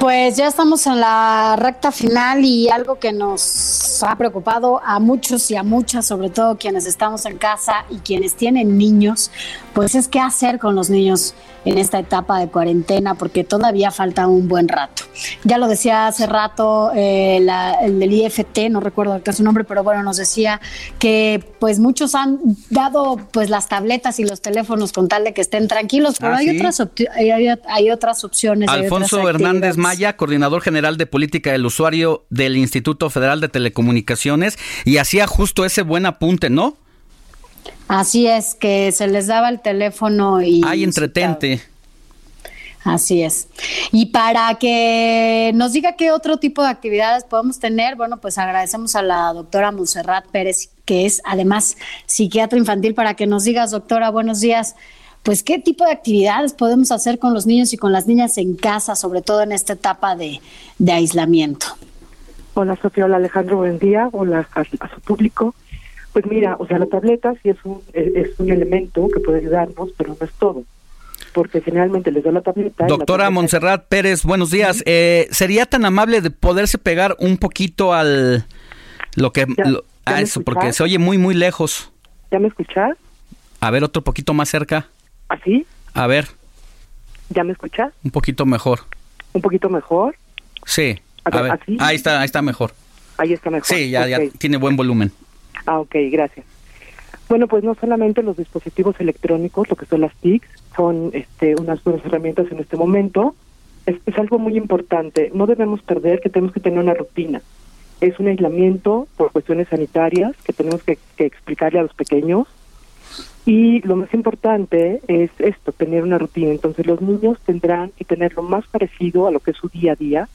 Pues ya estamos en la recta final y algo que nos ha preocupado a muchos y a muchas, sobre todo quienes estamos en casa y quienes tienen niños, pues es qué hacer con los niños en esta etapa de cuarentena, porque todavía falta un buen rato. Ya lo decía hace rato eh, la, el del IFT, no recuerdo acá su nombre, pero bueno, nos decía que pues muchos han dado pues las tabletas y los teléfonos con tal de que estén tranquilos, pero Ah, hay, ¿sí? otras hay, hay- hay otras opciones. hay Alfonso otras Hernández. Maya, coordinador general de política del usuario del Instituto Federal de Telecomunicaciones, y hacía justo ese buen apunte, ¿no? Así es, que se les daba el teléfono y... Ay, entretente. Así es. Y para que nos diga qué otro tipo de actividades podemos tener, bueno, pues agradecemos a la doctora Monserrat Pérez, que es además psiquiatra infantil, para que nos digas, doctora, buenos días, pues qué tipo de actividades podemos hacer con los niños y con las niñas en casa, sobre todo en esta etapa de, de aislamiento. Hola Sofía, hola Alejandro, buen día, hola a, a su público. Pues mira, o sea, la tableta sí es un, es un elemento que puede ayudarnos, pero no es todo. Porque generalmente les doy la tableta. la Doctora tableta- Montserrat Pérez, buenos días. Eh, ¿Sería tan amable de poderse pegar un poquito al lo que Ya, lo- ¿ya a eso, porque se oye muy muy lejos. ¿Ya me escuchas? A ver, otro poquito más cerca. ¿Así? A ver, ¿Ya me escuchas? un poquito mejor. ¿Un poquito mejor? Sí. A A ver, ahí está, ahí está mejor. Ahí está mejor. Sí, ya, tiene buen volumen. Ah, ok, gracias. Bueno, pues no solamente los dispositivos electrónicos, lo que son las TICs, son este, unas buenas herramientas en este momento. Es, es algo muy importante. No debemos perder que tenemos que tener una rutina. Es un aislamiento por cuestiones sanitarias que tenemos que, que explicarle a los pequeños. Y lo más importante es esto, tener una rutina. Entonces los niños tendrán que tener lo más parecido a lo que es su día a día.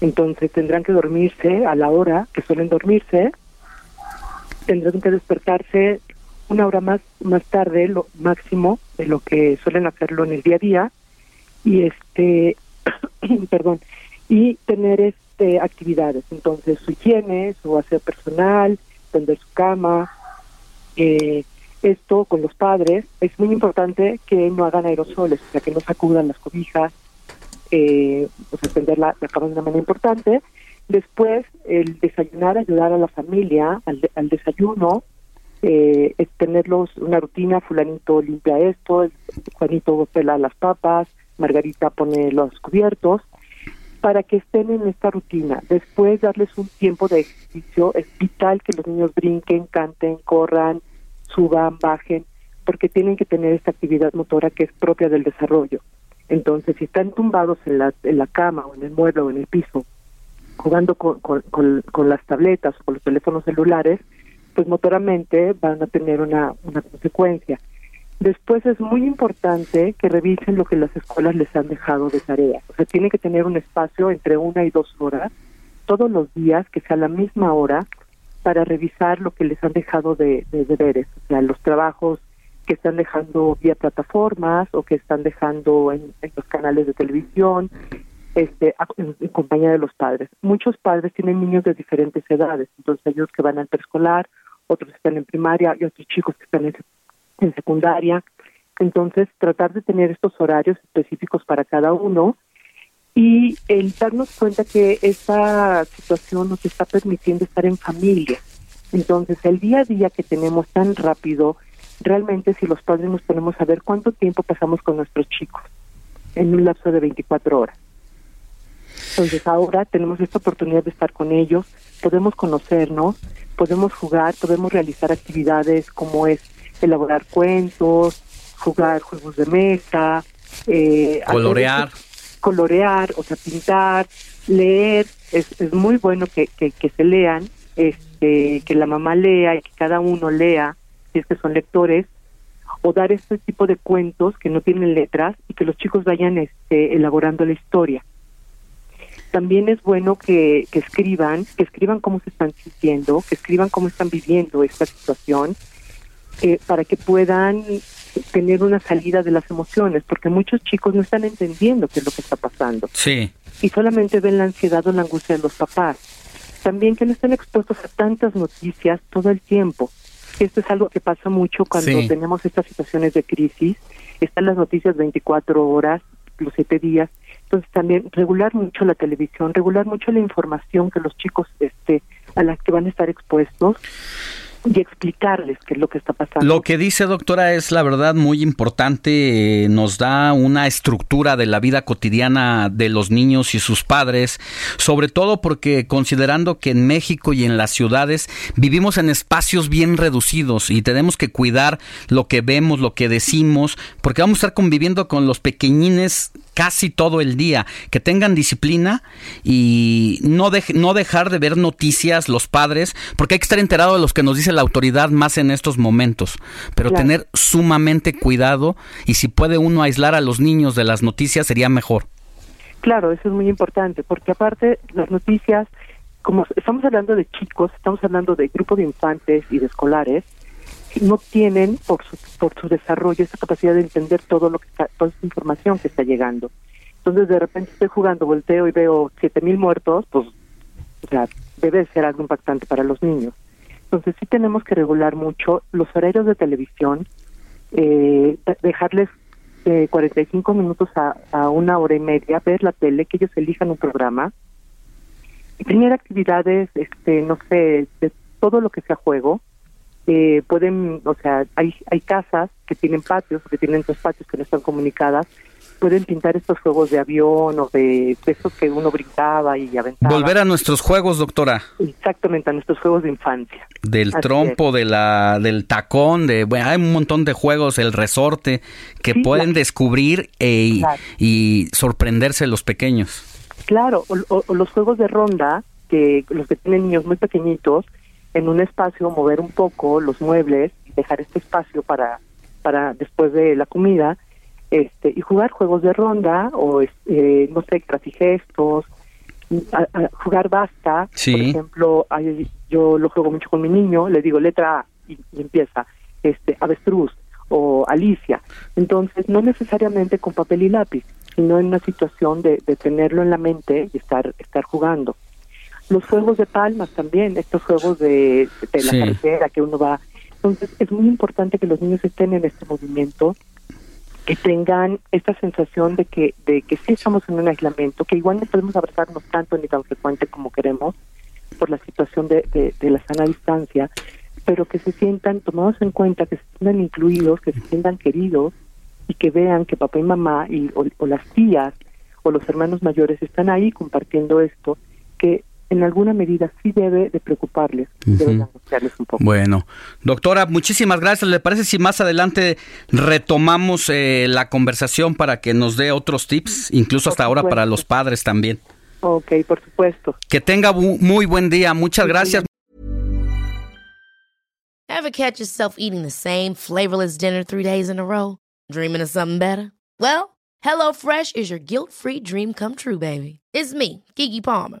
Entonces tendrán que dormirse a la hora que suelen dormirse tendrán que despertarse una hora más más tarde lo máximo de lo que suelen hacerlo en el día a día y este perdón y tener este actividades entonces su higiene su aseo personal tender su cama eh, esto con los padres es muy importante que no hagan aerosoles o sea que no sacudan las cobijas eh, pues atender la, la cama de una manera importante Después, el desayunar, ayudar a la familia al, de- al desayuno, eh, tenerlos una rutina, fulanito limpia esto, Juanito pela las papas, Margarita pone los cubiertos, para que estén en esta rutina. Después, darles un tiempo de ejercicio. Es vital que los niños brinquen, canten, corran, suban, bajen, porque tienen que tener esta actividad motora que es propia del desarrollo. Entonces, si están tumbados en la, en la cama o en el mueble o en el piso, jugando con, con, con- con las tabletas o con los teléfonos celulares, pues motoramente van a tener una, una consecuencia. Después es muy importante que revisen lo que las escuelas les han dejado de tarea. O sea, tienen que tener un espacio entre una y dos horas todos los días, que sea la misma hora, para revisar lo que les han dejado de, de deberes. O sea, los trabajos que están dejando vía plataformas o que están dejando en, los canales de televisión, este, en, compañía de los padres. Muchos padres tienen niños de diferentes edades, entonces unos que van al preescolar, otros están en primaria y otros chicos que están en secundaria. Entonces, tratar de tener estos horarios específicos para cada uno y el darnos cuenta que esta situación nos está permitiendo estar en familia. Entonces, el día a día que tenemos tan rápido, realmente si los padres nos ponemos a ver cuánto tiempo pasamos con nuestros chicos en un lapso de 24 horas. Entonces ahora tenemos esta oportunidad de estar con ellos, podemos conocernos, podemos jugar, podemos realizar actividades como es elaborar cuentos, jugar juegos de mesa, eh, hacer Colorear. este- colorear, o sea, pintar, leer, es, es muy bueno que, que, se lean, este, que la mamá lea y que cada uno lea, si es que son lectores, o dar este tipo de cuentos que no tienen letras y que los chicos vayan este, elaborando la historia. También es bueno que, que escriban, que escriban cómo se están sintiendo, que escriban cómo están viviendo esta situación, eh, para que puedan tener una salida de las emociones, porque muchos chicos no están entendiendo qué es lo que está pasando. Sí. Y solamente ven la ansiedad o la angustia de los papás. También que no estén expuestos a tantas noticias todo el tiempo. Esto es algo que pasa mucho cuando Sí. tenemos estas situaciones de crisis. Están las noticias 24 horas, los 7 días. Entonces también regular mucho la televisión, regular mucho la información que los chicos este a la que van a estar expuestos y explicarles qué es lo que está pasando. Lo que dice doctora es la verdad muy importante, eh, nos da una estructura de la vida cotidiana de los niños y sus padres, sobre todo porque considerando que en México y en las ciudades vivimos en espacios bien reducidos y tenemos que cuidar lo que vemos, lo que decimos, porque vamos a estar conviviendo con los pequeñines casi todo el día, que tengan disciplina y no, dej- no dejar de ver noticias los padres, porque hay que estar enterado de los que nos dice la autoridad más en estos momentos, pero Claro. tener sumamente cuidado y si puede uno aislar a los niños de las noticias sería mejor. Claro, eso es muy importante, porque aparte las noticias, como estamos hablando de chicos, estamos hablando de grupo de infantes y de escolares, no tienen por su, por su desarrollo esa capacidad de entender todo lo que está, toda esta información que está llegando. Entonces de repente estoy jugando, volteo y veo siete mil muertos, pues, o sea, debe de ser algo impactante para los niños. Entonces sí tenemos que regular mucho los horarios de televisión, eh, de- dejarles eh, 45 minutos a, a una hora y media, ver la tele, que ellos elijan un programa, y tener actividades, este, no sé, de todo lo que sea juego. Eh, pueden, o sea, hay, hay casas que tienen patios, que tienen dos patios que no están comunicadas, pueden pintar estos juegos de avión o de, de esos que uno brincaba y aventaba. Volver a nuestros juegos, doctora, Exactamente, a nuestros juegos de infancia. del Así trompo, de la, del tacón, de, bueno, hay un montón de juegos, el resorte, que Sí, pueden descubrir e- y- Claro. y sorprenderse los pequeños. Claro, o, o- o los juegos de ronda, que los que tienen niños muy pequeñitos, en un espacio mover un poco los muebles y dejar este espacio para, para después de la comida, este, y jugar juegos de ronda o, eh, no sé, grafigestos, a- a jugar basta, Sí. por ejemplo, hay- yo lo juego mucho con mi niño, le digo letra A y, y empieza, este, avestruz o Alicia. Entonces, no necesariamente con papel y lápiz, sino en una situación de, de tenerlo en la mente y estar, estar jugando. Los juegos de palmas también, estos juegos de, de la Sí. carretera que uno va. Entonces, es muy importante que los niños estén en este movimiento, que tengan esta sensación de que, de que sí estamos en un aislamiento, que igual no podemos abrazarnos tanto ni tan frecuente como queremos por la situación de, de, de la sana distancia, pero que se sientan tomados en cuenta, que se sientan incluidos, que se sientan queridos y que vean que papá y mamá y, o, o las tías o los hermanos mayores están ahí compartiendo esto, que en alguna medida sí debe de preocuparles, debe de angustiarles un poco. Bueno, doctora, muchísimas gracias. ¿Le parece si más adelante retomamos eh, la conversación para que nos dé otros tips, incluso Por hasta ahora para supuesto. los padres también? Ok, por supuesto. Que tenga bu- muy buen día. Muchas gracias. Ever catch yourself eating the same flavorless dinner three days in a row? Dreaming of something better? Well, HelloFresh is your guilt-free dream come true, baby. It's me, Kiki Palmer.